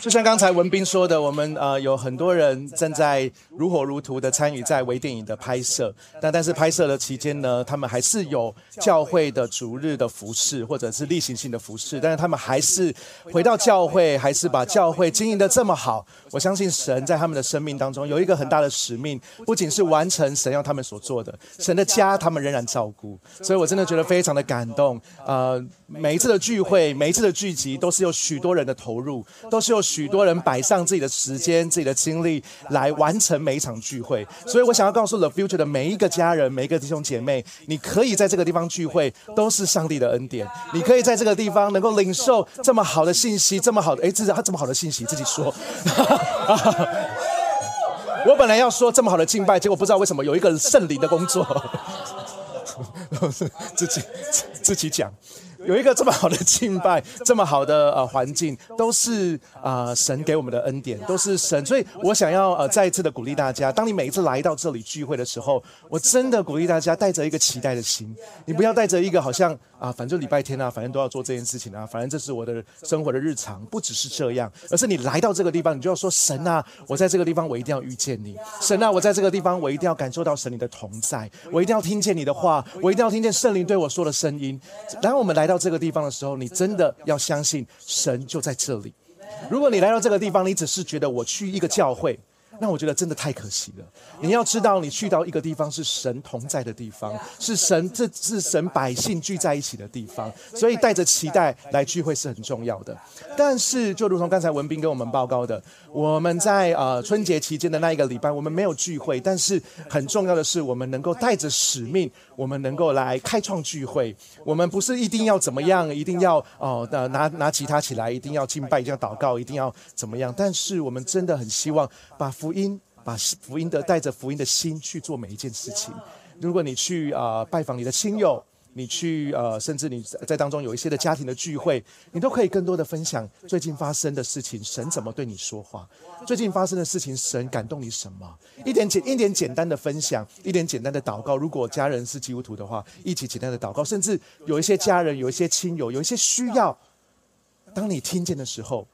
就像刚才文斌说的，我们呃有很多人正在如火如荼的参与在微电影的拍摄，但但是拍摄的期间呢，他们还是有教会的逐日的服饰或者是例行性的服饰，但是他们还是回到教会，还是把教会经营的这么好。我相信神在他们的生命当中有一个很大的使命，不仅是完成神要他们所做的，神的家他们仍然照顾，所以我真的觉得非常的感动。呃，每一次的聚会，每一次的聚集，都是有许多人的投入，都是有。许多人摆上自己的时间、自己的精力来完成每一场聚会，所以我想要告诉 The Future 的每一个家人、每一个弟兄姐妹，你可以在这个地方聚会，都是上帝的恩典。你可以在这个地方能够领受这么好的信息，这么好的哎，这是他这么好的信息，自己说。我本来要说这么好的敬拜，结果不知道为什么有一个圣灵的工作，自己自己讲。有一个这么好的敬拜，这么好的呃环境，都是啊神给我们的恩典，都是神。所以我想要呃再一次的鼓励大家，当你每一次来到这里聚会的时候，我真的鼓励大家带着一个期待的心，你不要带着一个好像啊反正礼拜天啊，反正都要做这件事情啊，反正这是我的生活的日常，不只是这样，而是你来到这个地方，你就要说神啊，我在这个地方我一定要遇见你，神啊，我在这个地方我一定要感受到神你的同在，我一定要听见你的话，我一定要听见圣灵对我说的声音。然后我们来到。这个地方的时候，你真的要相信神就在这里。如果你来到这个地方，你只是觉得我去一个教会。那我觉得真的太可惜了。你要知道，你去到一个地方是神同在的地方，是神这是神百姓聚在一起的地方，所以带着期待来聚会是很重要的。但是，就如同刚才文斌跟我们报告的，我们在呃春节期间的那一个礼拜，我们没有聚会，但是很重要的是，我们能够带着使命，我们能够来开创聚会。我们不是一定要怎么样，一定要哦呃拿拿吉他起来，一定要敬拜，一定要祷告，一定要怎么样？但是我们真的很希望把福福音，把福音的带着福音的心去做每一件事情。如果你去啊拜访你的亲友，你去呃，甚至你在当中有一些的家庭的聚会，你都可以更多的分享最近发生的事情，神怎么对你说话？最近发生的事情，神感动你什么？一点简一点简单的分享，一点简单的祷告。如果家人是基督徒的话，一起简单的祷告。甚至有一些家人，有一些亲友，有一些需要，当你听见的时候，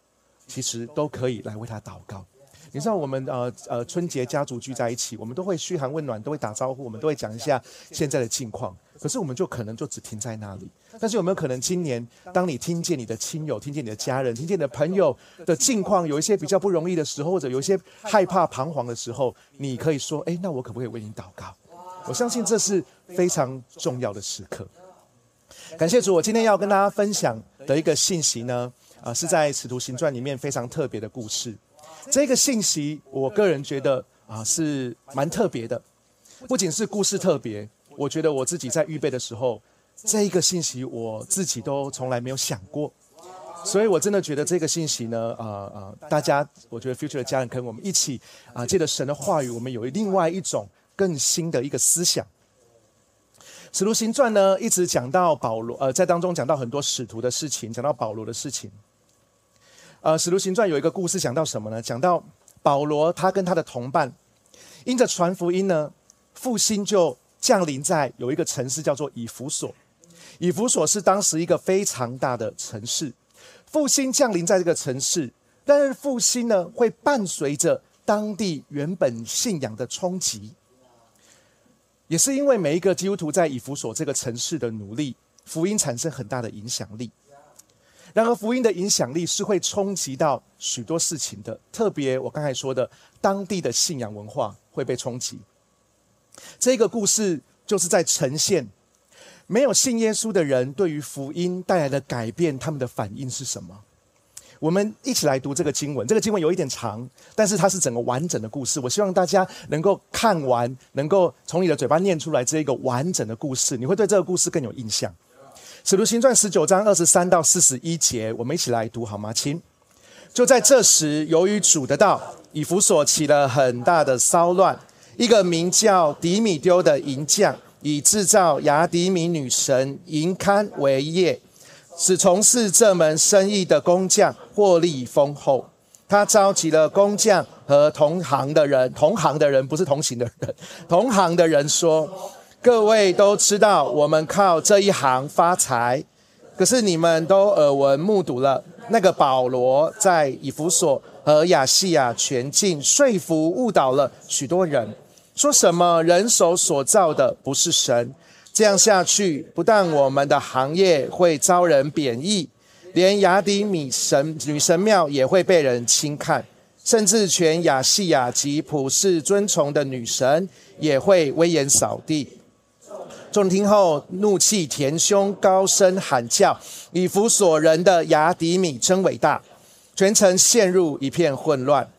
其实都可以来为他祷告。你知道我们呃呃春节家族聚在一起，我们都会嘘寒问暖，都会打招呼，我们都会讲一下现在的近况。可是我们就可能就只停在那里。但是有没有可能今年，当你听见你的亲友、听见你的家人、听见你的朋友的近况，有一些比较不容易的时候，或者有一些害怕、彷徨的时候，你可以说：“哎，那我可不可以为你祷告？”我相信这是非常重要的时刻。感谢主，我今天要跟大家分享的一个信息呢，啊，是在《使徒行传》里面非常特别的故事。这个信息，我个人觉得啊是蛮特别的，不仅是故事特别，我觉得我自己在预备的时候，这一个信息我自己都从来没有想过，所以我真的觉得这个信息呢，啊啊，大家，我觉得 Future 的家人跟我们一起啊，借着神的话语，我们有另外一种更新的一个思想。使徒行传呢，一直讲到保罗，呃，在当中讲到很多使徒的事情，讲到保罗的事情。呃，《使徒行传》有一个故事，讲到什么呢？讲到保罗他跟他的同伴，因着传福音呢，复兴就降临在有一个城市叫做以弗所。以弗所是当时一个非常大的城市，复兴降临在这个城市，但是复兴呢会伴随着当地原本信仰的冲击，也是因为每一个基督徒在以弗所这个城市的努力，福音产生很大的影响力。然而，福音的影响力是会冲击到许多事情的，特别我刚才说的，当地的信仰文化会被冲击。这个故事就是在呈现，没有信耶稣的人对于福音带来的改变，他们的反应是什么？我们一起来读这个经文。这个经文有一点长，但是它是整个完整的故事。我希望大家能够看完，能够从你的嘴巴念出来这一个完整的故事，你会对这个故事更有印象。使徒行传十九章二十三到四十一节，我们一起来读好吗？亲。就在这时，由于主的道，以弗所起了很大的骚乱。一个名叫迪米丢的银匠，以制造雅迪米女神银龛为业，使从事这门生意的工匠获利丰厚。他召集了工匠和同行的人，同行的人不是同行的人，同行的人说。各位都知道，我们靠这一行发财，可是你们都耳闻目睹了，那个保罗在以弗所和亚细亚全境说服误导了许多人，说什么人手所造的不是神。这样下去，不但我们的行业会遭人贬义，连雅迪米神女神庙也会被人轻看，甚至全亚细亚及普世尊崇的女神也会威严扫地。众听后怒气填胸，高声喊叫：“以弗所人的雅迪米真伟大！”全城陷入一片混乱。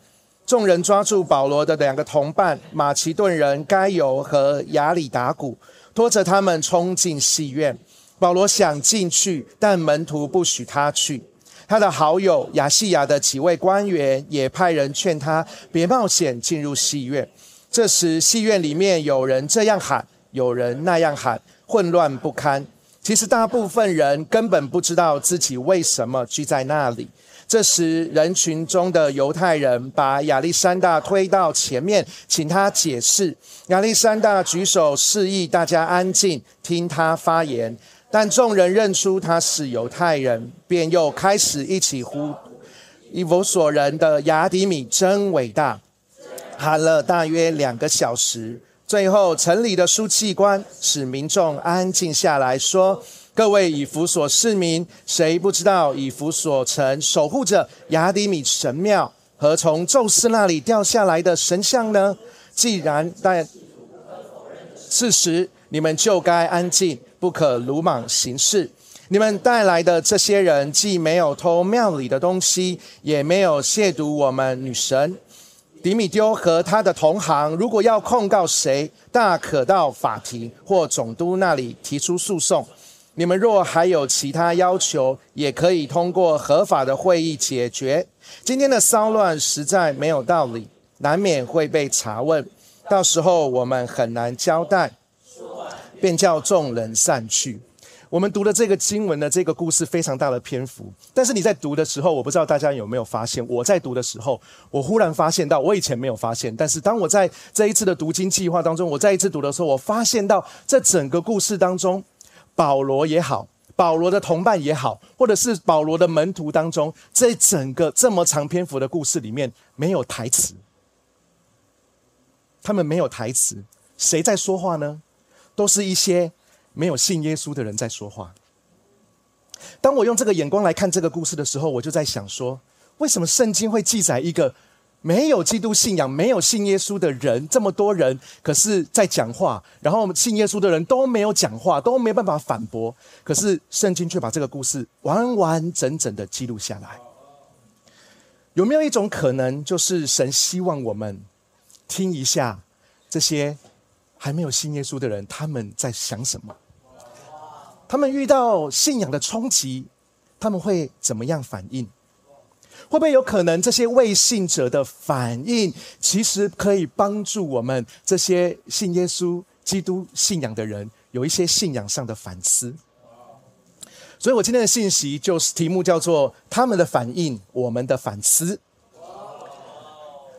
众人抓住保罗的两个同伴马其顿人该由和亚里达古，拖着他们冲进戏院。保罗想进去，但门徒不许他去。他的好友亚细亚的几位官员也派人劝他别冒险进入戏院。这时，戏院里面有人这样喊。有人那样喊，混乱不堪。其实大部分人根本不知道自己为什么聚在那里。这时，人群中的犹太人把亚历山大推到前面，请他解释。亚历山大举手示意大家安静，听他发言。但众人认出他是犹太人，便又开始一起呼：“以弗所人的雅迪米真伟大！”喊了大约两个小时。最后，城里的书记官使民众安静下来，说：“各位以弗所市民，谁不知道以弗所城守护着雅迪米神庙和从宙斯那里掉下来的神像呢？既然但事实，你们就该安静，不可鲁莽行事。你们带来的这些人，既没有偷庙里的东西，也没有亵渎我们女神。”迪米丢和他的同行，如果要控告谁，大可到法庭或总督那里提出诉讼。你们若还有其他要求，也可以通过合法的会议解决。今天的骚乱实在没有道理，难免会被查问，到时候我们很难交代，便叫众人散去。我们读的这个经文的这个故事非常大的篇幅，但是你在读的时候，我不知道大家有没有发现，我在读的时候，我忽然发现到我以前没有发现，但是当我在这一次的读经计划当中，我再一次读的时候，我发现到这整个故事当中，保罗也好，保罗的同伴也好，或者是保罗的门徒当中，这整个这么长篇幅的故事里面没有台词，他们没有台词，谁在说话呢？都是一些。没有信耶稣的人在说话。当我用这个眼光来看这个故事的时候，我就在想说：为什么圣经会记载一个没有基督信仰、没有信耶稣的人这么多人，可是在讲话，然后信耶稣的人都没有讲话，都没办法反驳，可是圣经却把这个故事完完整整的记录下来？有没有一种可能，就是神希望我们听一下这些还没有信耶稣的人他们在想什么？他们遇到信仰的冲击，他们会怎么样反应？会不会有可能这些未信者的反应，其实可以帮助我们这些信耶稣、基督信仰的人有一些信仰上的反思？所以我今天的信息就是题目叫做“他们的反应，我们的反思”。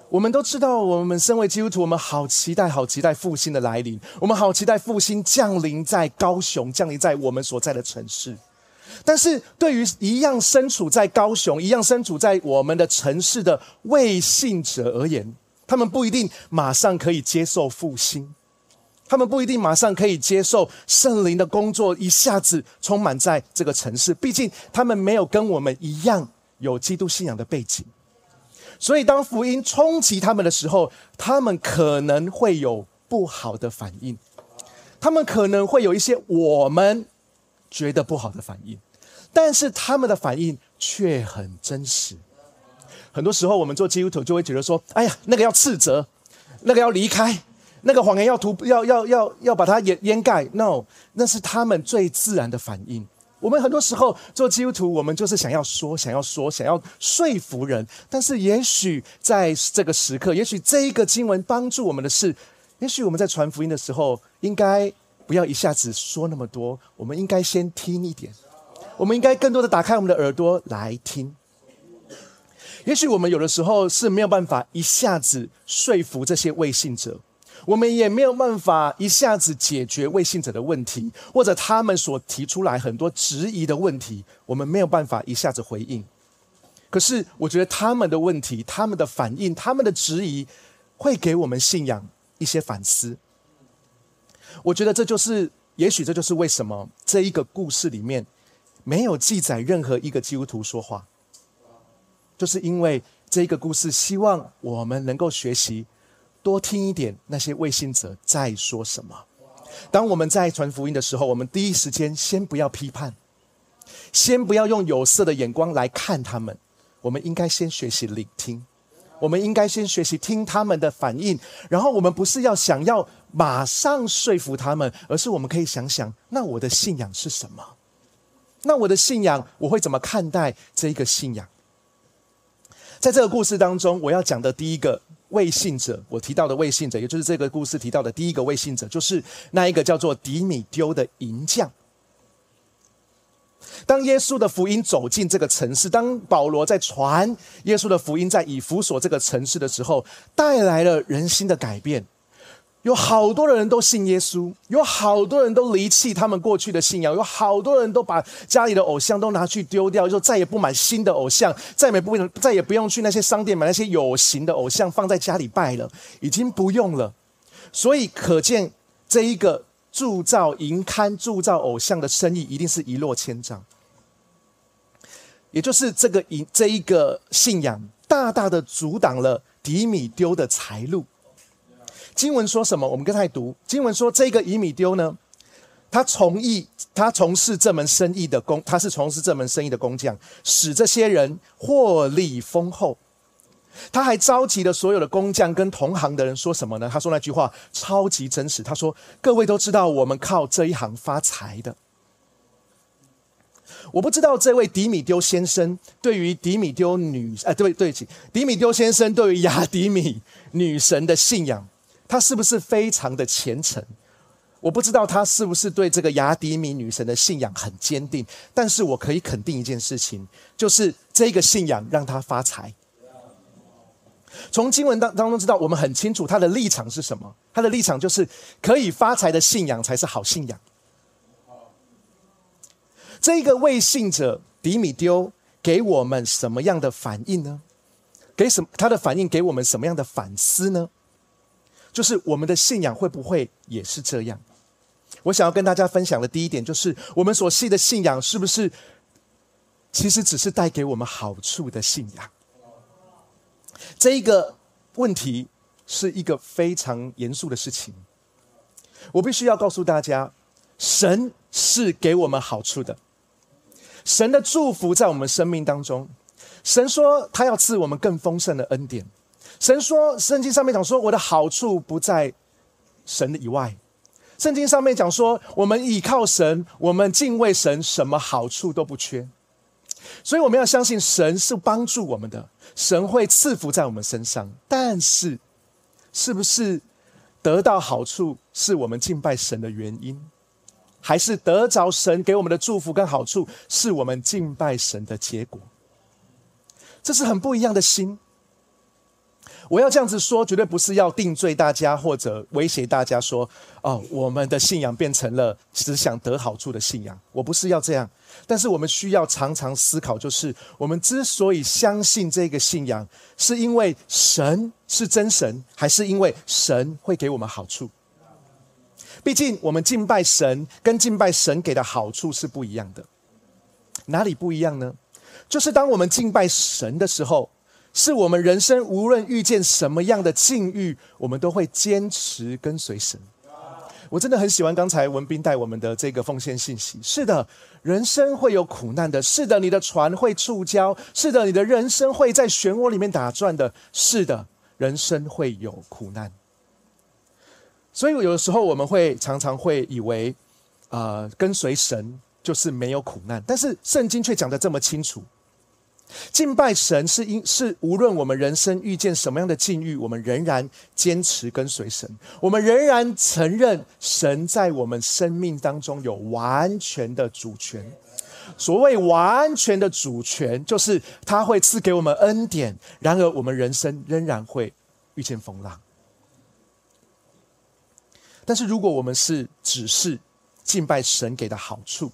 我们都知道，我们身为基督徒，我们好期待、好期待复兴的来临。我们好期待复兴降临在高雄，降临在我们所在的城市。但是对于一样身处在高雄、一样身处在我们的城市的未信者而言，他们不一定马上可以接受复兴，他们不一定马上可以接受圣灵的工作一下子充满在这个城市。毕竟他们没有跟我们一样有基督信仰的背景。所以，当福音冲击他们的时候，他们可能会有不好的反应，他们可能会有一些我们觉得不好的反应，但是他们的反应却很真实。很多时候，我们做基督徒就会觉得说：“哎呀，那个要斥责，那个要离开，那个谎言要涂，要要要要把它掩掩盖。” No，那是他们最自然的反应。我们很多时候做基督徒，我们就是想要说、想要说、想要说服人。但是，也许在这个时刻，也许这一个经文帮助我们的是，也许我们在传福音的时候，应该不要一下子说那么多，我们应该先听一点，我们应该更多的打开我们的耳朵来听。也许我们有的时候是没有办法一下子说服这些未信者。我们也没有办法一下子解决未信者的问题，或者他们所提出来很多质疑的问题，我们没有办法一下子回应。可是我觉得他们的问题、他们的反应、他们的质疑，会给我们信仰一些反思。我觉得这就是，也许这就是为什么这一个故事里面没有记载任何一个基督徒说话，就是因为这一个故事希望我们能够学习多听一点那些未信者在说什么。当我们在传福音的时候，我们第一时间先不要批判，先不要用有色的眼光来看他们，我们应该先学习聆听，我们应该先学习听他们的反应，然后我们不是要想要马上说服他们，而是我们可以想想，那我的信仰是什么？那我的信仰我会怎么看待这一个信仰？在这个故事当中，我要讲的第一个。未信者，我提到的未信者，也就是这个故事提到的第一个未信者，就是那一个叫做迪米丢的银匠。当耶稣的福音走进这个城市，当保罗在传耶稣的福音在以弗所这个城市的时候，带来了人心的改变。有好多人都信耶稣，有好多人都离弃他们过去的信仰，有好多人都把家里的偶像都拿去丢掉，就再也不买新的偶像，再也不再也不用去那些商店买那些有形的偶像放在家里拜了，已经不用了。所以可见这一个铸造银龛、铸造偶像的生意一定是一落千丈。也就是这个银这一个信仰，大大的阻挡了迪米丢的财路。经文说什么？我们跟他读。经文说，这个以米丢呢，他从艺，他从事这门生意的工，他是从事这门生意的工匠，使这些人获利丰厚。他还召集了所有的工匠跟同行的人，说什么呢？他说那句话超级真实。他说：“各位都知道，我们靠这一行发财的。”我不知道这位迪米丢先生对于迪米丢女，哎，对对不起，迪米丢先生对于雅迪米女神的信仰。他是不是非常的虔诚？我不知道他是不是对这个雅迪米女神的信仰很坚定，但是我可以肯定一件事情，就是这个信仰让他发财。从经文当当中知道，我们很清楚他的立场是什么。他的立场就是可以发财的信仰才是好信仰。这个未信者迪米丢给我们什么样的反应呢？给什他的反应给我们什么样的反思呢？就是我们的信仰会不会也是这样？我想要跟大家分享的第一点，就是我们所信的信仰是不是其实只是带给我们好处的信仰？这一个问题是一个非常严肃的事情。我必须要告诉大家，神是给我们好处的，神的祝福在我们生命当中。神说他要赐我们更丰盛的恩典。神说，圣经上面讲说，我的好处不在神的以外。圣经上面讲说，我们倚靠神，我们敬畏神，什么好处都不缺。所以我们要相信神是帮助我们的，神会赐福在我们身上。但是，是不是得到好处是我们敬拜神的原因，还是得着神给我们的祝福跟好处是我们敬拜神的结果？这是很不一样的心。我要这样子说，绝对不是要定罪大家或者威胁大家说，哦，我们的信仰变成了只想得好处的信仰。我不是要这样，但是我们需要常常思考，就是我们之所以相信这个信仰，是因为神是真神，还是因为神会给我们好处？毕竟我们敬拜神跟敬拜神给的好处是不一样的。哪里不一样呢？就是当我们敬拜神的时候。是我们人生无论遇见什么样的境遇，我们都会坚持跟随神。我真的很喜欢刚才文斌带我们的这个奉献信息。是的，人生会有苦难的。是的，你的船会触礁。是的，你的人生会在漩涡里面打转的。是的，人生会有苦难。所以有的时候我们会常常会以为，啊，跟随神就是没有苦难。但是圣经却讲得这么清楚。敬拜神是因是无论我们人生遇见什么样的境遇，我们仍然坚持跟随神，我们仍然承认神在我们生命当中有完全的主权。所谓完全的主权，就是他会赐给我们恩典。然而，我们人生仍然会遇见风浪。但是，如果我们是只是敬拜神给的好处，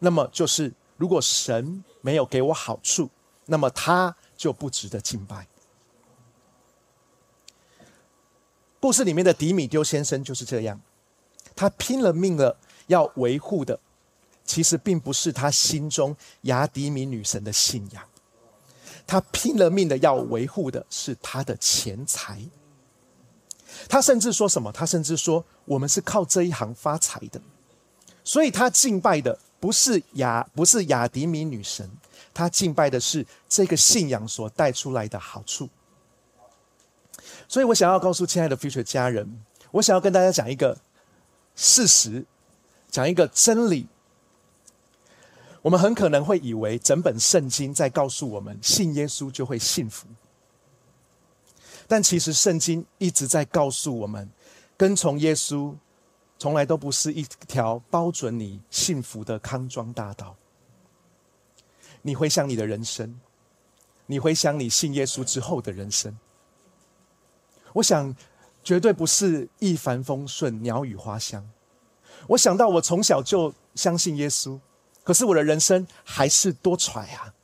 那么就是。如果神没有给我好处，那么他就不值得敬拜。故事里面的迪米丢先生就是这样，他拼了命了要维护的，其实并不是他心中雅迪米女神的信仰，他拼了命的要维护的是他的钱财。他甚至说什么？他甚至说我们是靠这一行发财的，所以他敬拜的不是雅不是雅迪米女神，她敬拜的是这个信仰所带出来的好处。所以我想要告诉亲爱的 future 家人，我想要跟大家讲一个事实，讲一个真理。我们很可能会以为整本圣经在告诉我们，信耶稣就会幸福。但其实圣经一直在告诉我们，跟从耶稣从来都不是一条包准你幸福的康庄大道。你回想你的人生，你回想你信耶稣之后的人生。我想，绝对不是一帆风顺、鸟语花香。我想到我从小就相信耶稣，可是我的人生还是多舛啊！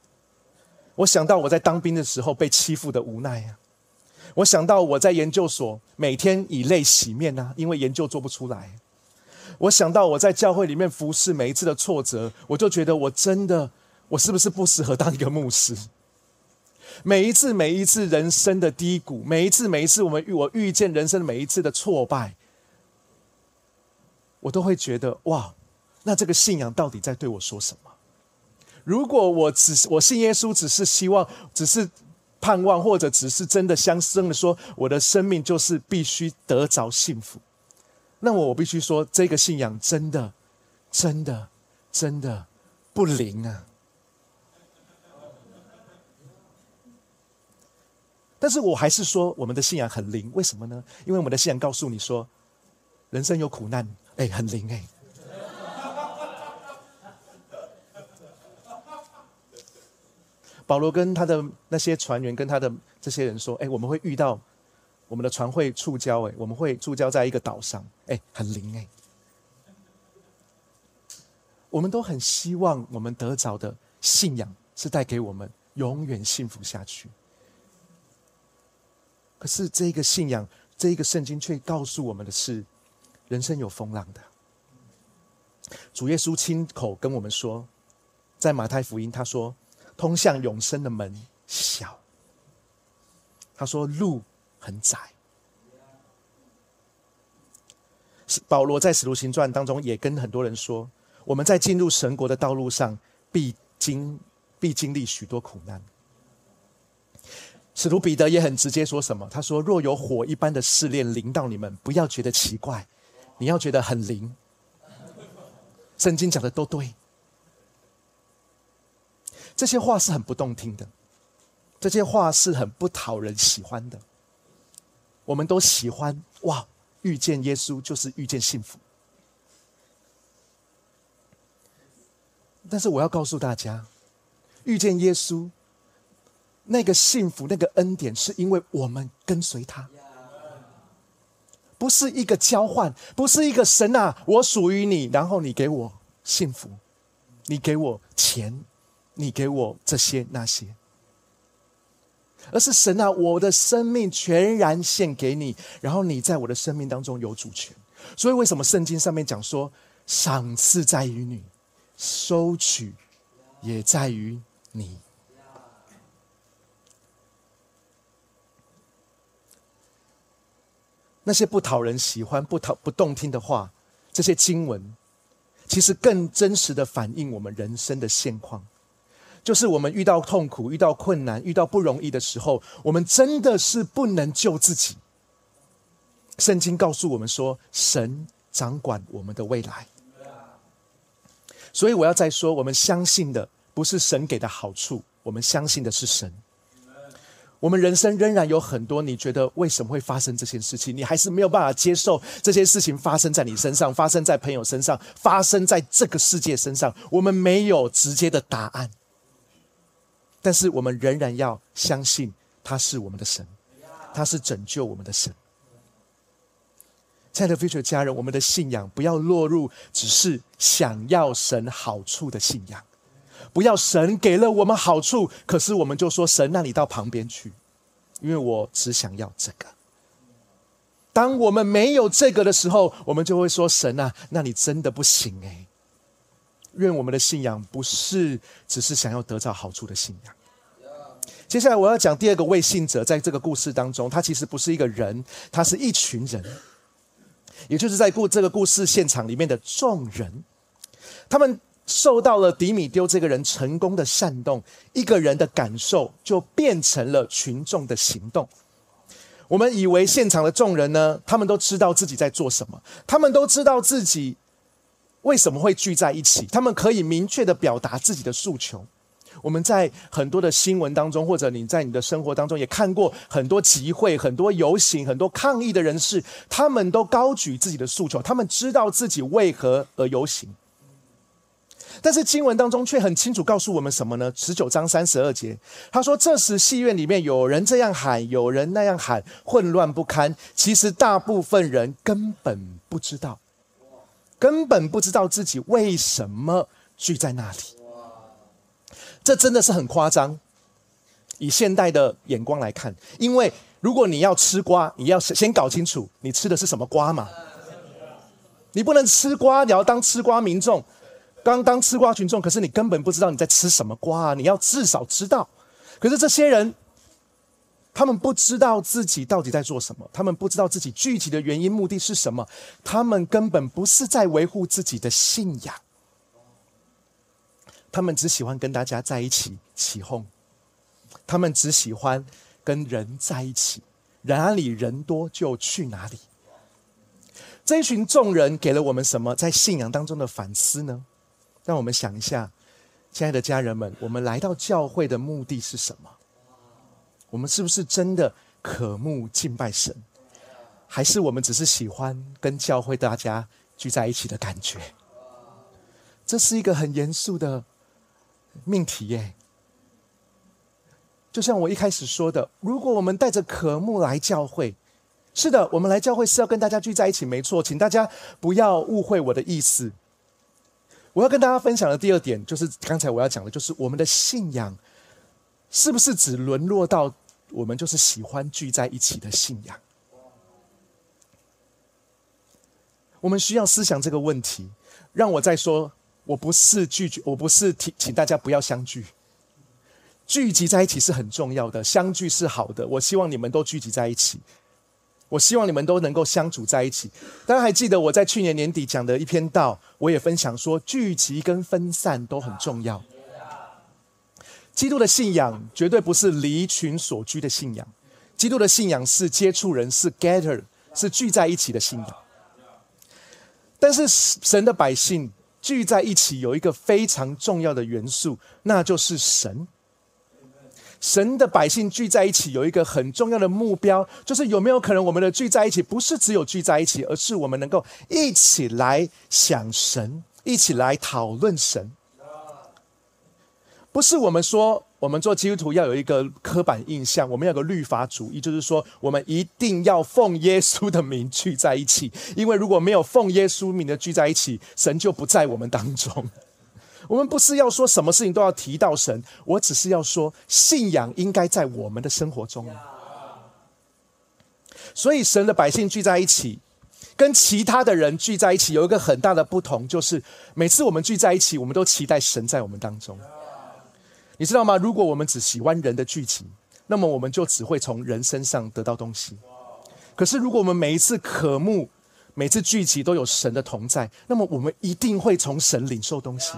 我想到我在当兵的时候被欺负的无奈啊！我想到我在研究所每天以泪洗面啊，因为研究做不出来。我想到我在教会里面服侍每一次的挫折，我就觉得我真的，我是不是不适合当一个牧师？每一次，每一次人生的低谷，每一次，每一次我们遇我遇见人生的每一次的挫败，我都会觉得哇，那这个信仰到底在对我说什么？如果我只是我信耶稣，只是希望，只是盼望，或者只是真的相生的说，我的生命就是必须得着幸福，那我我必须说，这个信仰真的，真的，真的不灵啊！但是我还是说，我们的信仰很灵，为什么呢？因为我们的信仰告诉你说，人生有苦难，哎，很灵哎。保罗跟他的那些船员，跟他的这些人说，哎，我们会遇到我们的船会触礁，哎，我们会触礁在一个岛上，哎，很灵哎。我们都很希望我们得着的信仰是带给我们永远幸福下去。可是，这个信仰，这一个圣经却告诉我们的是，人生有风浪的。主耶稣亲口跟我们说，在马太福音，他说：“通向永生的门小。”他说：“路很窄。”保罗在使徒行传当中也跟很多人说：“我们在进入神国的道路上，必经必经历许多苦难。”使徒彼得也很直接说什么？他说：“若有火一般的试炼临到你们，不要觉得奇怪，你要觉得很灵。圣经讲的都对，这些话是很不动听的，这些话是很不讨人喜欢的。我们都喜欢哇，遇见耶稣就是遇见幸福。但是我要告诉大家，遇见耶稣。”那个幸福，那个恩典，是因为我们跟随他，不是一个交换，不是一个神啊，我属于你，然后你给我幸福，你给我钱，你给我这些那些，而是神啊，我的生命全然献给你，然后你在我的生命当中有主权。所以，为什么圣经上面讲说，赏赐在于你，收取也在于你。那些不讨人喜欢、不讨不动听的话，这些经文，其实更真实的反映我们人生的现况。就是我们遇到痛苦、遇到困难、遇到不容易的时候，我们真的是不能救自己。圣经告诉我们说，神掌管我们的未来。所以我要再说，我们相信的不是神给的好处，我们相信的是神。我们人生仍然有很多，你觉得为什么会发生这些事情？你还是没有办法接受这些事情发生在你身上，发生在朋友身上，发生在这个世界身上。我们没有直接的答案，但是我们仍然要相信他是我们的神，他是拯救我们的神。亲爱的 future 家人，我们的信仰不要落入只是想要神好处的信仰。不要神给了我们好处，可是我们就说神，那你到旁边去，因为我只想要这个。当我们没有这个的时候，我们就会说神啊，那你真的不行诶。愿我们的信仰不是只是想要得到好处的信仰。接下来我要讲第二个未信者，在这个故事当中，他其实不是一个人，他是一群人，也就是在故这个故事现场里面的众人，他们受到了迪米丢这个人成功的煽动，一个人的感受就变成了群众的行动。我们以为现场的众人呢，他们都知道自己在做什么，他们都知道自己为什么会聚在一起，他们可以明确的表达自己的诉求。我们在很多的新闻当中，或者你在你的生活当中也看过很多集会、很多游行、很多抗议的人士，他们都高举自己的诉求，他们知道自己为何而游行。但是经文当中却很清楚告诉我们什么呢？十九章三十二节，他说：“这时戏院里面有人这样喊，有人那样喊，混乱不堪。其实大部分人根本不知道，根本不知道自己为什么聚在那里。”这真的是很夸张，以现代的眼光来看，因为如果你要吃瓜，你要先搞清楚你吃的是什么瓜嘛。你不能吃瓜，你要当吃瓜民众，刚当吃瓜群众，可是你根本不知道你在吃什么瓜啊，你要至少知道。可是这些人，他们不知道自己到底在做什么，他们不知道自己具体的原因、目的是什么，他们根本不是在维护自己的信仰。他们只喜欢跟大家在一起起哄，他们只喜欢跟人在一起，哪里人多就去哪里。这一群众人给了我们什么在信仰当中的反思呢？让我们想一下，亲爱的家人们，我们来到教会的目的是什么？我们是不是真的渴慕敬拜神，还是我们只是喜欢跟教会大家聚在一起的感觉？这是一个很严肃的。命题耶，就像我一开始说的，如果我们带着渴慕来教会，是的，我们来教会是要跟大家聚在一起，没错，请大家不要误会我的意思。我要跟大家分享的第二点，就是刚才我要讲的，就是我们的信仰是不是只沦落到我们就是喜欢聚在一起的信仰？我们需要思想这个问题。让我再说。我不是拒绝，我不是请请大家不要相聚。聚集在一起是很重要的，相聚是好的。我希望你们都聚集在一起，我希望你们都能够相处在一起。大家还记得我在去年年底讲的一篇道，我也分享说，聚集跟分散都很重要。基督的信仰绝对不是离群所居的信仰，基督的信仰是接触人，是 gather，是聚在一起的信仰。但是神的百姓。聚在一起有一个非常重要的元素，那就是神。神的百姓聚在一起有一个很重要的目标，就是有没有可能我们的聚在一起不是只有聚在一起，而是我们能够一起来想神，一起来讨论神。不是我们说，我们做基督徒要有一个刻板印象，我们要个律法主义，就是说，我们一定要奉耶稣的名聚在一起，因为如果没有奉耶稣名的聚在一起，神就不在我们当中。我们不是要说什么事情都要提到神，我只是要说，信仰应该在我们的生活中。所以，神的百姓聚在一起，跟其他的人聚在一起有一个很大的不同，就是每次我们聚在一起，我们都期待神在我们当中。你知道吗？如果我们只喜欢人的剧情，那么我们就只会从人身上得到东西。可是，如果我们每一次渴慕，每次聚集都有神的同在，那么我们一定会从神领受东西。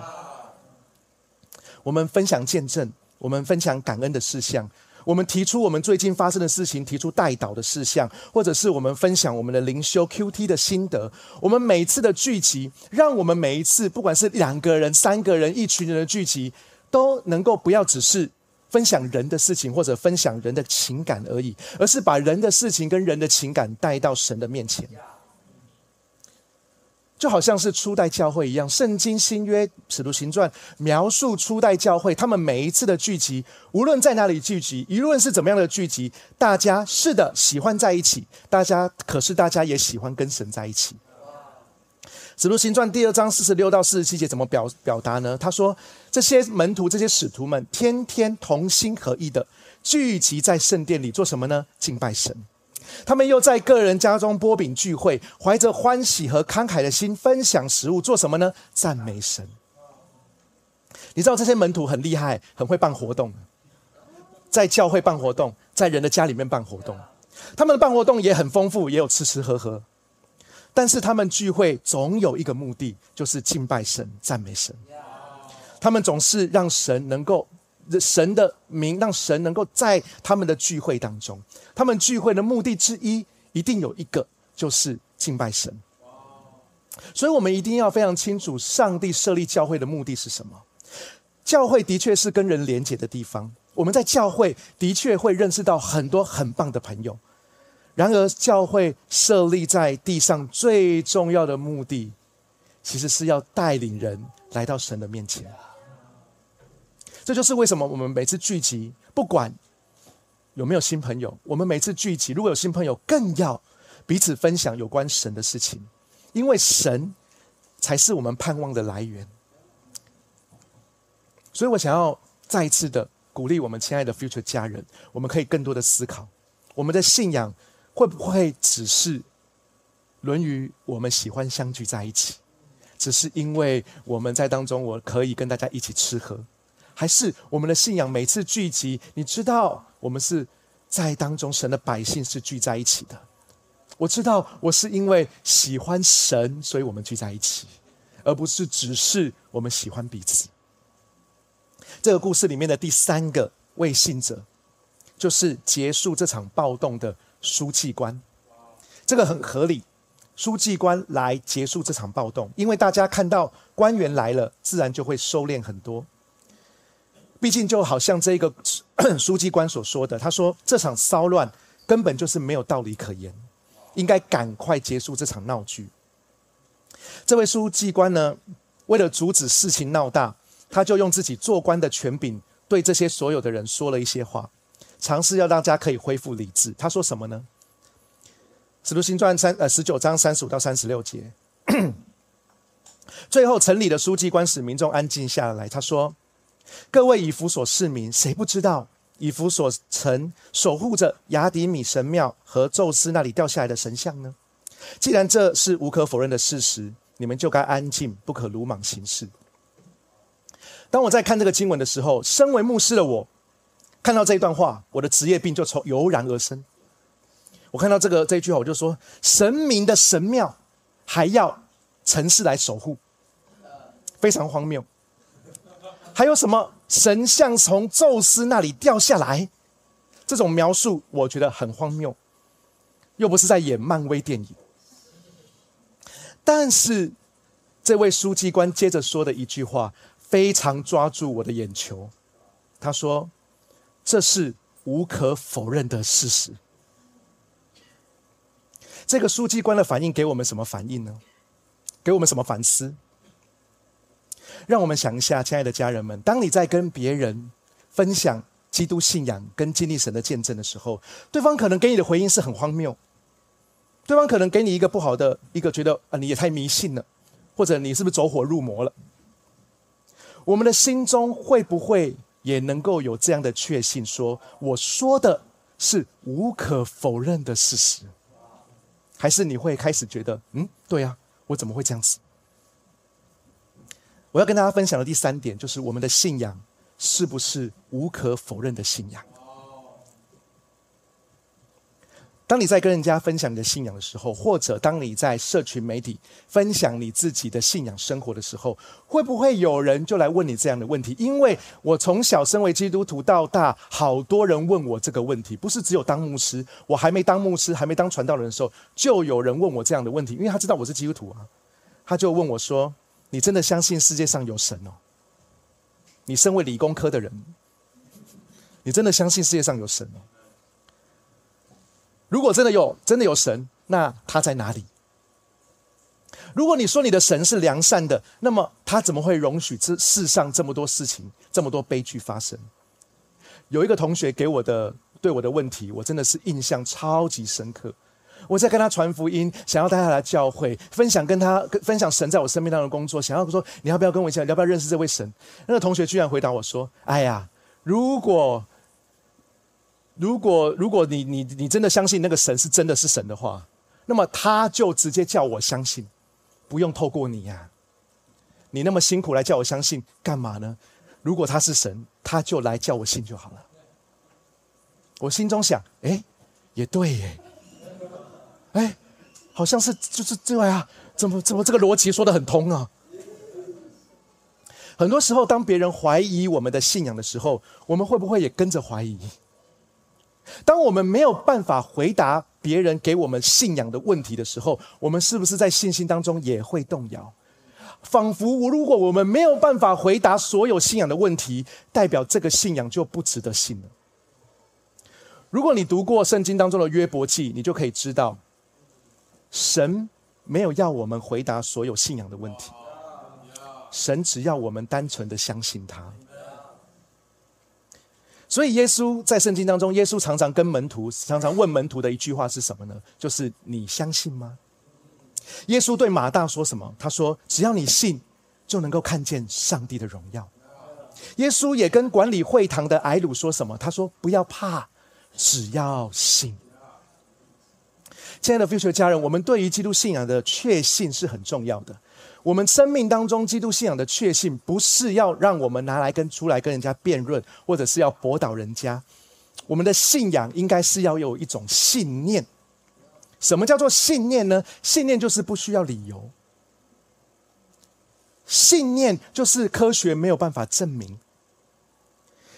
我们分享见证，我们分享感恩的事项，我们提出我们最近发生的事情，提出代祷的事项，或者是我们分享我们的灵修 Q T 的心得。我们每次的聚集，让我们每一次，不管是两个人、三个人、一群人的聚集。都能够不要只是分享人的事情或者分享人的情感而已，而是把人的事情跟人的情感带到神的面前，就好像是初代教会一样。圣经新约使徒行传描述初代教会，他们每一次的聚集，无论在哪里聚集，无论是怎么样的聚集，大家是的喜欢在一起，大家可是大家也喜欢跟神在一起。使徒行传第二章四十六到四十七节怎么表表达呢？他说：这些门徒、这些使徒们，天天同心合意的聚集在圣殿里，做什么呢？敬拜神。他们又在个人家中拨饼聚会，怀着欢喜和慷慨的心分享食物，做什么呢？赞美神。你知道这些门徒很厉害，很会办活动，在教会办活动，在人的家里面办活动。他们的办活动也很丰富，也有吃吃喝喝。但是他们聚会总有一个目的，就是敬拜神、赞美神。他们总是让神能够神的名，让神能够在他们的聚会当中。他们聚会的目的之一，一定有一个，就是敬拜神。所以，我们一定要非常清楚，上帝设立教会的目的是什么。教会的确是跟人连结的地方。我们在教会的确会认识到很多很棒的朋友。然而，教会设立在地上最重要的目的，其实是要带领人来到神的面前。这就是为什么我们每次聚集，不管有没有新朋友，我们每次聚集，如果有新朋友，更要彼此分享有关神的事情，因为神才是我们盼望的来源。所以我想要再一次的鼓励我们亲爱的 future 家人，我们可以更多的思考我们的信仰。会不会只是《论语》？我们喜欢相聚在一起，只是因为我们在当中，我可以跟大家一起吃喝，还是我们的信仰每次聚集？你知道，我们是在当中，神的百姓是聚在一起的。我知道，我是因为喜欢神，所以我们聚在一起，而不是只是我们喜欢彼此。这个故事里面的第三个未信者，就是结束这场暴动的。书记官，这个很合理。书记官来结束这场暴动，因为大家看到官员来了，自然就会收敛很多。毕竟，就好像这个 书记官所说的，他说这场骚乱根本就是没有道理可言，应该赶快结束这场闹剧。这位书记官呢，为了阻止事情闹大，他就用自己做官的权柄，对这些所有的人说了一些话。尝试要大家可以恢复理智。他说什么呢？《使徒行传》三呃十九章三十五到三十六节。最后，城里的书记官使民众安静下来。他说：“各位以弗所市民，谁不知道以弗所城守护着雅迪米神庙和宙斯那里掉下来的神像呢？既然这是无可否认的事实，你们就该安静，不可鲁莽行事。”当我在看这个经文的时候，身为牧师的我。看到这一段话，我的职业病就从油然而生。我看到这个这一句话，我就说：神明的神庙还要城市来守护，非常荒谬。还有什么神像从宙斯那里掉下来？这种描述我觉得很荒谬，又不是在演漫威电影。但是这位书记官接着说的一句话，非常抓住我的眼球。他说。这是无可否认的事实。这个书记官的反应给我们什么反应呢？给我们什么反思？让我们想一下，亲爱的家人们，当你在跟别人分享基督信仰跟经历神的见证的时候，对方可能给你的回应是很荒谬，对方可能给你一个不好的一个觉得啊，你也太迷信了，或者你是不是走火入魔了？我们的心中会不会？也能够有这样的确信，说我说的是无可否认的事实，还是你会开始觉得，嗯，对呀，我怎么会这样子？我要跟大家分享的第三点，就是我们的信仰是不是无可否认的信仰？当你在跟人家分享你的信仰的时候，或者当你在社群媒体分享你自己的信仰生活的时候，会不会有人就来问你这样的问题？因为我从小身为基督徒到大，好多人问我这个问题，不是只有当牧师，我还没当牧师，还没当传道人的时候，就有人问我这样的问题，因为他知道我是基督徒啊，他就问我说：“你真的相信世界上有神哦？你身为理工科的人，你真的相信世界上有神哦？”如果真的有，真的有神，那他在哪里？如果你说你的神是良善的，那么他怎么会容许这世上这么多事情、这么多悲剧发生？有一个同学给我的对我的问题，我真的是印象超级深刻。我在跟他传福音，想要带他来教会，分享跟他分享神在我生命当中的工作，想要说你要不要跟我一起，要不要认识这位神？那个同学居然回答我说：“哎呀，如果如果如果你你你真的相信那个神是真的是神的话，那么他就直接叫我相信，不用透过你呀。你那么辛苦来叫我相信干嘛呢？如果他是神，他就来叫我信就好了。”我心中想，哎，也对耶，哎，好像是就是这样啊，怎么怎么这个逻辑说的很通啊？很多时候，当别人怀疑我们的信仰的时候，我们会不会也跟着怀疑？当我们没有办法回答别人给我们信仰的问题的时候，我们是不是在信心当中也会动摇？仿佛如果我们没有办法回答所有信仰的问题，代表这个信仰就不值得信了。如果你读过圣经当中的约伯记，你就可以知道，神没有要我们回答所有信仰的问题，神只要我们单纯的相信他。所以耶稣在圣经当中，耶稣常常跟门徒常常问门徒的一句话是什么呢？就是你相信吗？耶稣对马大说什么？他说：“只要你信，就能够看见上帝的荣耀。”耶稣也跟管理会堂的埃鲁说什么？他说：“不要怕。”只要信，亲爱的 future 家人，我们对于基督信仰的确信是很重要的。我们生命当中基督信仰的确信，不是要让我们拿来跟出来跟人家辩论，或者是要驳倒人家。我们的信仰应该是要有一种信念。什么叫做信念呢？信念就是不需要理由，信念就是科学没有办法证明，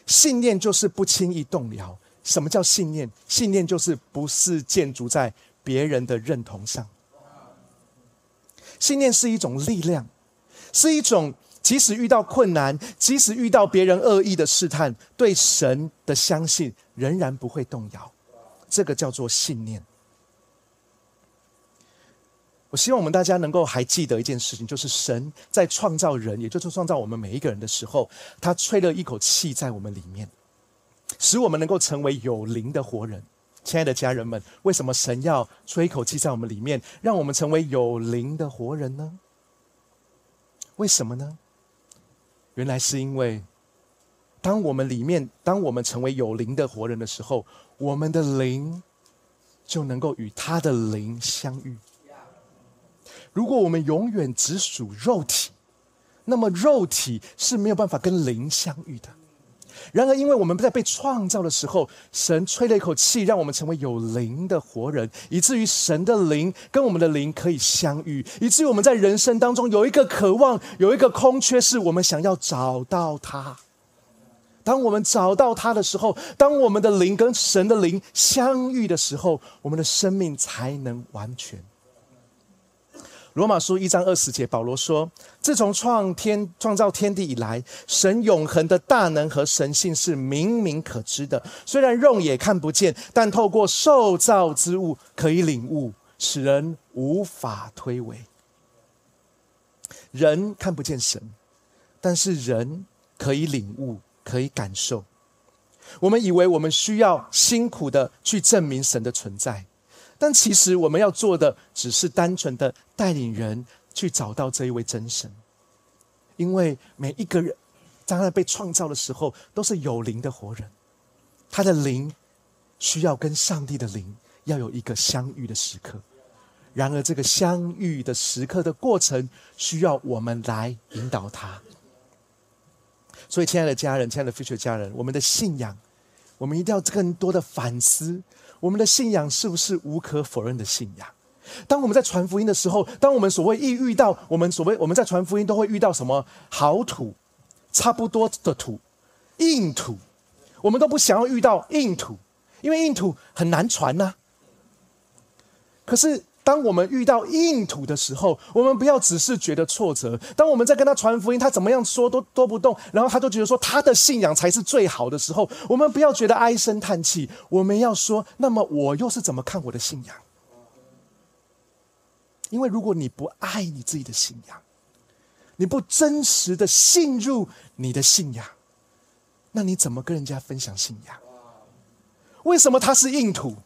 信念就是不轻易动摇。什么叫信念？信念就是不是建筑在别人的认同上。信念是一种力量，是一种即使遇到困难，即使遇到别人恶意的试探，对神的相信仍然不会动摇。这个叫做信念。我希望我们大家能够还记得一件事情，就是神在创造人，也就是创造我们每一个人的时候，他吹了一口气在我们里面。使我们能够成为有灵的活人，亲爱的家人们，为什么神要吹一口气在我们里面，让我们成为有灵的活人呢？为什么呢？原来是因为，当我们里面，当我们成为有灵的活人的时候，我们的灵就能够与他的灵相遇。如果我们永远只属肉体，那么肉体是没有办法跟灵相遇的。然而，因为我们不在被创造的时候，神吹了一口气，让我们成为有灵的活人，以至于神的灵跟我们的灵可以相遇，以至于我们在人生当中有一个渴望，有一个空缺，是我们想要找到他。当我们找到他的时候，当我们的灵跟神的灵相遇的时候，我们的生命才能完全。罗马书一章二十节，保罗说：“自从创天创造天地以来，神永恒的大能和神性是明明可知的。虽然肉眼看不见，但透过受造之物可以领悟，使人无法推诿。人看不见神，但是人可以领悟，可以感受。我们以为我们需要辛苦的去证明神的存在。”但其实我们要做的，只是单纯的带领人去找到这一位真神，因为每一个人，当他被创造的时候，都是有灵的活人，他的灵需要跟上帝的灵要有一个相遇的时刻。然而，这个相遇的时刻的过程，需要我们来引导他。所以，亲爱的家人，亲爱的 future 家人，我们的信仰，我们一定要更多的反思。我们的信仰是不是无可否认的信仰？当我们在传福音的时候，当我们所谓一遇到我们所谓我们在传福音都会遇到什么好土、差不多的土、硬土，我们都不想要遇到硬土，因为硬土很难传呐。可是。当我们遇到硬土的时候，我们不要只是觉得挫折。当我们在跟他传福音，他怎么样说都都不动，然后他就觉得说他的信仰才是最好的时候，我们不要觉得唉声叹气。我们要说，那么我又是怎么看我的信仰？因为如果你不爱你自己的信仰，你不真实的信入你的信仰，那你怎么跟人家分享信仰？为什么他是硬土？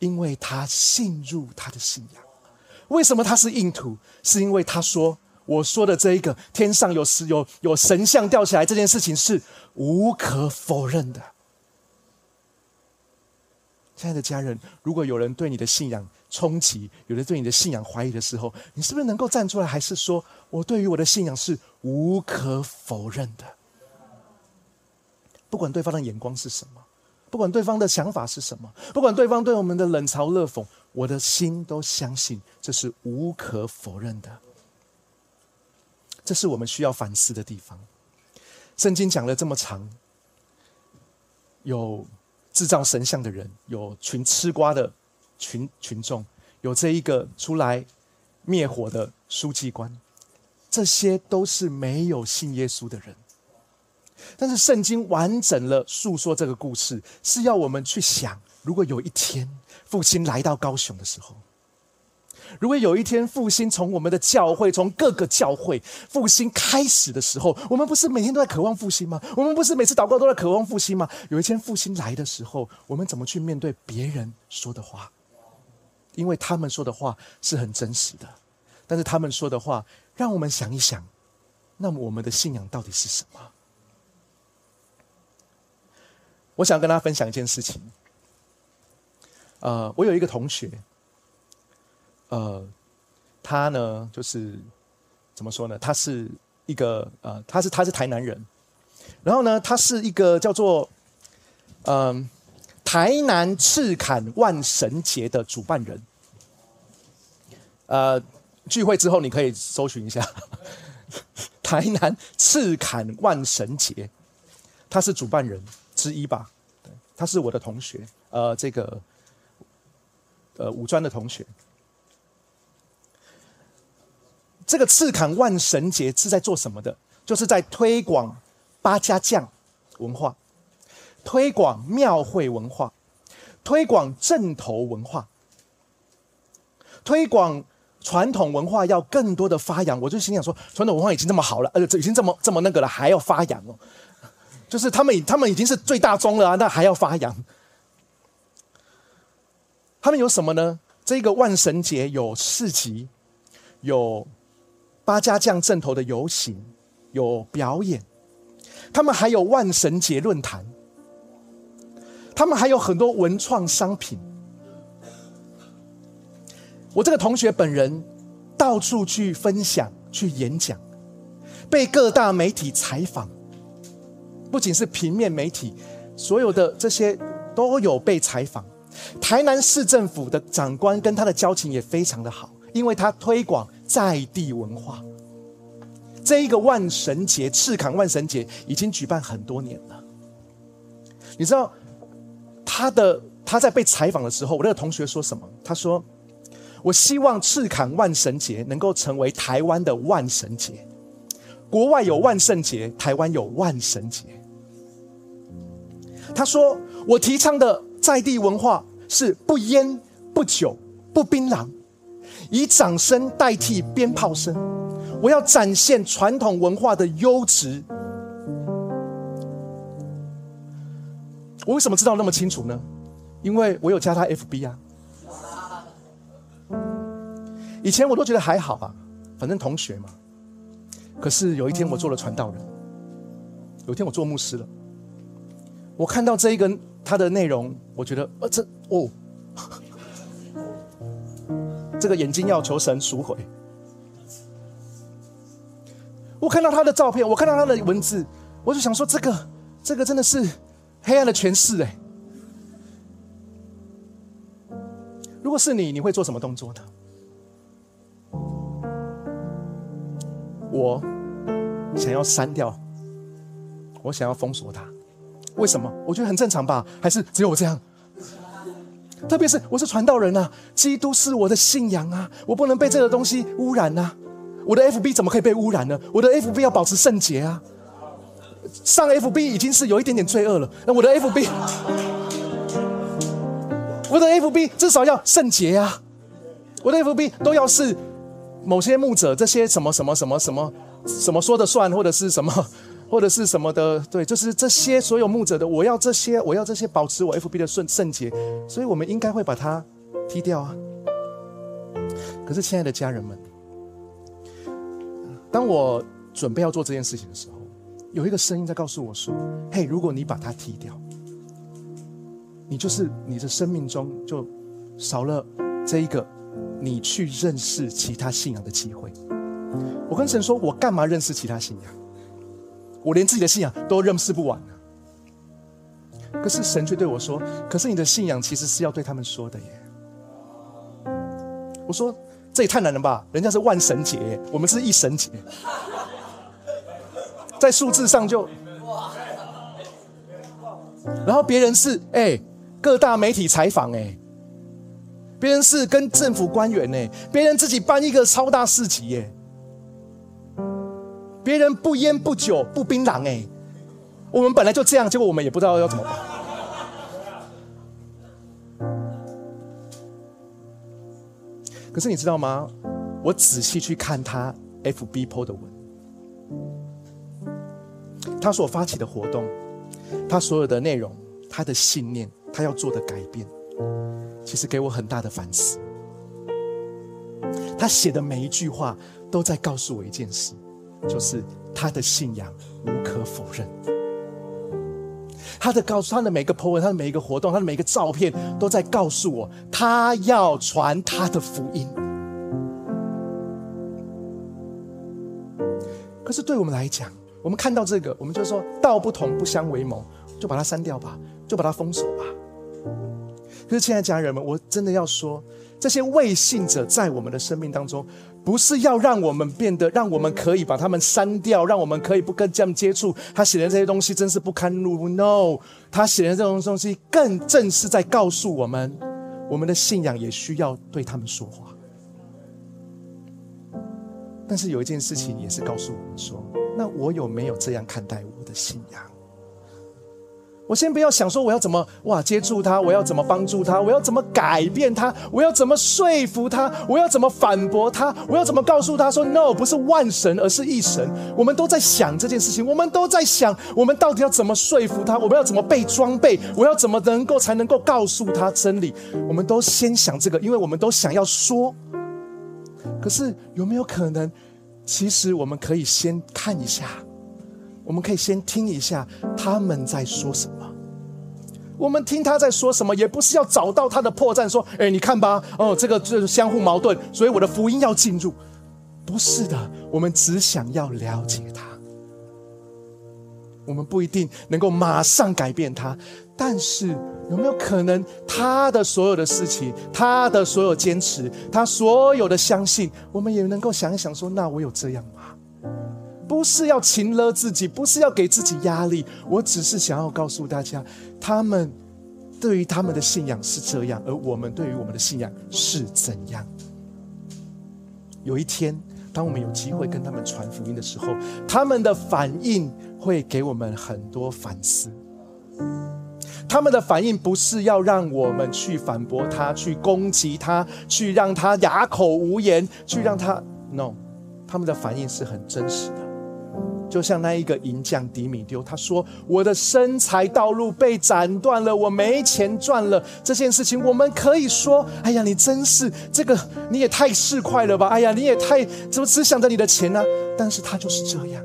因为他信入他的信仰。为什么他是硬土？是因为他说：“我说的这一个天上有石有有神像掉下来这件事情是无可否认的。”亲爱的家人，如果有人对你的信仰冲击，有人对你的信仰怀疑的时候，你是不是能够站出来，还是说我对于我的信仰是无可否认的？不管对方的眼光是什么，不管对方的想法是什么，不管对方对我们的冷嘲热讽，我的心都相信这是无可否认的。这是我们需要反思的地方。圣经讲了这么长，有。制造神像的人，有群吃瓜的群群众，有这一个出来灭火的书记官，这些都是没有信耶稣的人。但是圣经完整了诉说这个故事，是要我们去想：如果有一天父亲来到高雄的时候。如果有一天复兴从我们的教会，从各个教会复兴开始的时候，我们不是每天都在渴望复兴吗？我们不是每次祷告都在渴望复兴吗？有一天复兴来的时候，我们怎么去面对别人说的话？因为他们说的话是很真实的，但是他们说的话让我们想一想，那么我们的信仰到底是什么？我想跟大家分享一件事情。呃，我有一个同学。呃，他呢，就是怎么说呢？他是一个呃，他是他是台南人，然后呢，他是一个叫做嗯台南赤坎万神节的主办人。呃，聚会之后你可以搜寻一下 台南赤坎万神节，他是主办人之一吧？对，他是我的同学，呃，这个呃五专的同学。这个赤坎万神节是在做什么的？就是在推广八家将文化，推广庙会文化，推广正头文化，推广传统文化要更多的发扬。我就心想说，传统文化已经这么好了，而且已经这么这么那个了，还要发扬哦。就是他们已他们已经是最大宗了啊，那还要发扬。他们有什么呢？这个万神节有市集，有。八家将镇头的游行有表演，他们还有万神节论坛，他们还有很多文创商品。我这个同学本人到处去分享、去演讲，被各大媒体采访，不仅是平面媒体，所有的这些都有被采访。台南市政府的长官跟他的交情也非常的好，因为他推广。在地文化，这一个万神节赤坎万神节已经举办很多年了。你知道他的他在被采访的时候，我那个同学说什么？他说：“我希望赤坎万神节能够成为台湾的万神节。国外有万圣节，台湾有万神节。”他说：“我提倡的在地文化是不烟不酒不槟榔。”以掌声代替鞭炮声，我要展现传统文化的优质。我为什么知道那么清楚呢？因为我有加他 FB 啊。以前我都觉得还好啊，反正同学嘛。可是有一天我做了传道人，有一天我做牧师了。我看到这一个他的内容，我觉得呃这哦。这个眼睛要求神赎回。我看到他的照片，我看到他的文字，我就想说：这个，这个真的是黑暗的诠释哎。如果是你，你会做什么动作呢？我想要删掉，我想要封锁他。为什么？我觉得很正常吧？还是只有我这样？特别是我是传道人啊，基督是我的信仰啊，我不能被这个东西污染啊。我的 FB 怎么可以被污染呢？我的 FB 要保持圣洁啊。上 FB 已经是有一点点罪恶了，那我的 FB，我的 FB 至少要圣洁啊。我的 FB 都要是某些牧者这些什么什么什么什么什么说的算，或者是什么或者是什么的，对，就是这些所有牧者的，我要这些，我要这些保持我 FB 的顺圣洁，所以我们应该会把它踢掉啊。可是，亲爱的家人们，当我准备要做这件事情的时候，有一个声音在告诉我说：“嘿，如果你把它踢掉，你就是你的生命中就少了这一个你去认识其他信仰的机会。”我跟神说：“我干嘛认识其他信仰？我连自己的信仰都认识不完。”可是神却对我说：“可是你的信仰其实是要对他们说的耶。”我说：“这也太难了吧！人家是万神节，我们是一神节，在数字上就……然后别人是哎，各大媒体采访哎，别人是跟政府官员哎，别人自己办一个超大市集耶，别人不烟不酒不槟榔哎，我们本来就这样，结果我们也不知道要怎么办。”可是你知道吗？我仔细去看他 FB PO 的文，他所发起的活动，他所有的内容，他的信念，他要做的改变，其实给我很大的反思。他写的每一句话都在告诉我一件事，就是他的信仰无可否认。他的告诉他的每个 po 文，他的每一个活动，他的每一个照片，都在告诉我，他要传他的福音。可是对我们来讲，我们看到这个，我们就说道不同不相为谋，就把它删掉吧，就把它封锁吧。可是，亲爱的家人们，我真的要说，这些未信者在我们的生命当中。不是要让我们变得，让我们可以把他们删掉，让我们可以不跟这样接触。他写的这些东西真是不堪入目。No，他写的这种东西更正是在告诉我们，我们的信仰也需要对他们说话。但是有一件事情也是告诉我们说，那我有没有这样看待我的信仰？我先不要想说我要怎么哇接触他，我要怎么帮助他，我要怎么改变他，我要怎么说服他，我要怎么反驳他，我要怎么告诉他说 no 不是万神而是一神。我们都在想这件事情，我们都在想我们到底要怎么说服他，我们要怎么被装备，我要怎么能够才能够告诉他真理。我们都先想这个，因为我们都想要说。可是有没有可能，其实我们可以先看一下。我们可以先听一下他们在说什么。我们听他在说什么，也不是要找到他的破绽，说：“哎，你看吧，哦，这个就是相互矛盾，所以我的福音要进入。”不是的，我们只想要了解他。我们不一定能够马上改变他，但是有没有可能，他的所有的事情，他的所有坚持，他所有的相信，我们也能够想一想，说：“那我有这样吗？”不是要勤勒自己，不是要给自己压力，我只是想要告诉大家，他们对于他们的信仰是这样，而我们对于我们的信仰是怎样。有一天，当我们有机会跟他们传福音的时候，他们的反应会给我们很多反思。他们的反应不是要让我们去反驳他、去攻击他、去让他哑口无言、去让他 no，他们的反应是很真实的。就像那一个银匠迪米丢，他说：“我的生财道路被斩断了，我没钱赚了。”这件事情，我们可以说：“哎呀，你真是这个，你也太市侩了吧！哎呀，你也太怎么只想着你的钱呢？”但是他就是这样。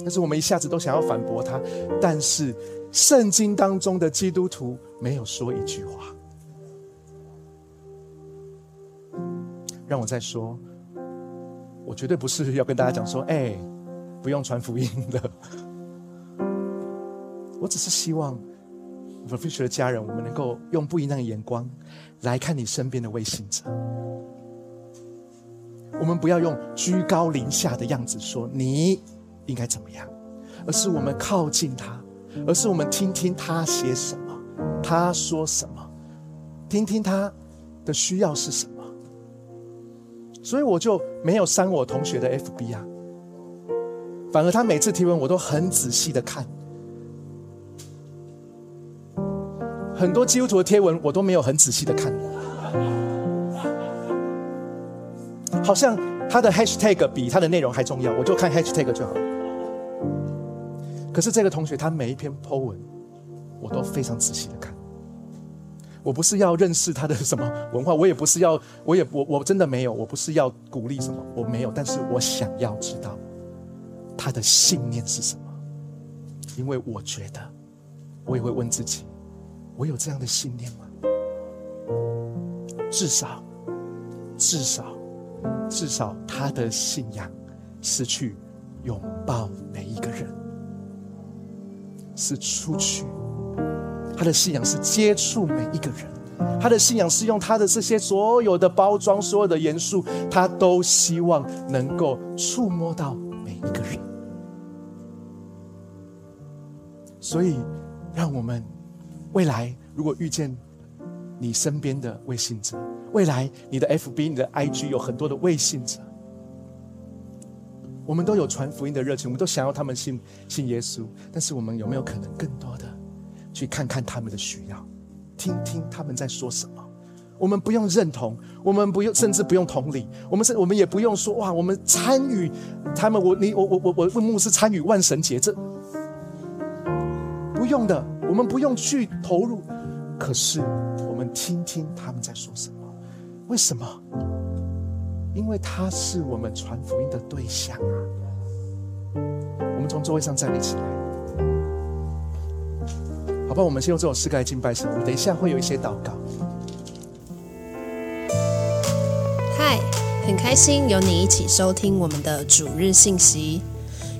但是我们一下子都想要反驳他，但是圣经当中的基督徒没有说一句话。让我再说，我绝对不是要跟大家讲说：“哎。”不用传福音的，我只是希望 f i s h e 的家人，我们能够用不一样的眼光来看你身边的卫信者。我们不要用居高临下的样子说你应该怎么样，而是我们靠近他，而是我们听听他写什么，他说什么，听听他的需要是什么。所以我就没有删我同学的 FB 啊。反而他每次提问，我都很仔细的看。很多基督徒的贴文，我都没有很仔细的看。好像他的 hashtag 比他的内容还重要，我就看 hashtag 就好。可是这个同学他每一篇 po 文，我都非常仔细的看。我不是要认识他的什么文化，我也不是要，我也我我真的没有，我不是要鼓励什么，我没有，但是我想要知道他的信念是什么，因为我觉得，我也会问自己，我有这样的信念吗？至少，至少，至少他的信仰是去拥抱每一个人，是出去。他的信仰是接触每一个人，他的信仰是用他的这些所有的包装、所有的元素，他都希望能够触摸到每一个人。所以，让我们未来如果遇见你身边的未信者，未来你的 FB、你的 IG 有很多的未信者，我们都有传福音的热情，我们都想要他们信信耶稣，但是我们有没有可能更多的？去看看他们的需要，听听他们在说什么。我们不用认同，我们不用，甚至不用同理。我们是，我们也不用说哇，我们参与他们。我你我我我我问牧师参与万神节，这用的。我们不用去投入，可是我们听听他们在说什么。为什么？因为他是我们传福音的对象啊。我们从座位上站立起来。好吧，我们先用这首诗歌来敬拜神。我们等一下会有一些祷告。嗨，很开心有你一起收听我们的主日信息，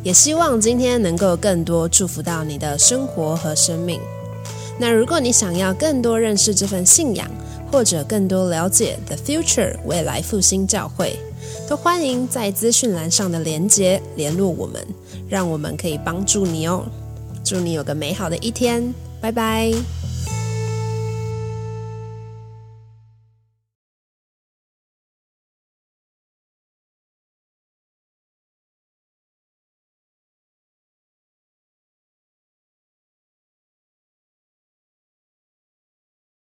也希望今天能够更多祝福到你的生活和生命。那如果你想要更多认识这份信仰，或者更多了解 The Future 未来复兴教会，都欢迎在资讯栏上的连结联络我们，让我们可以帮助你哦。祝你有个美好的一天。拜拜。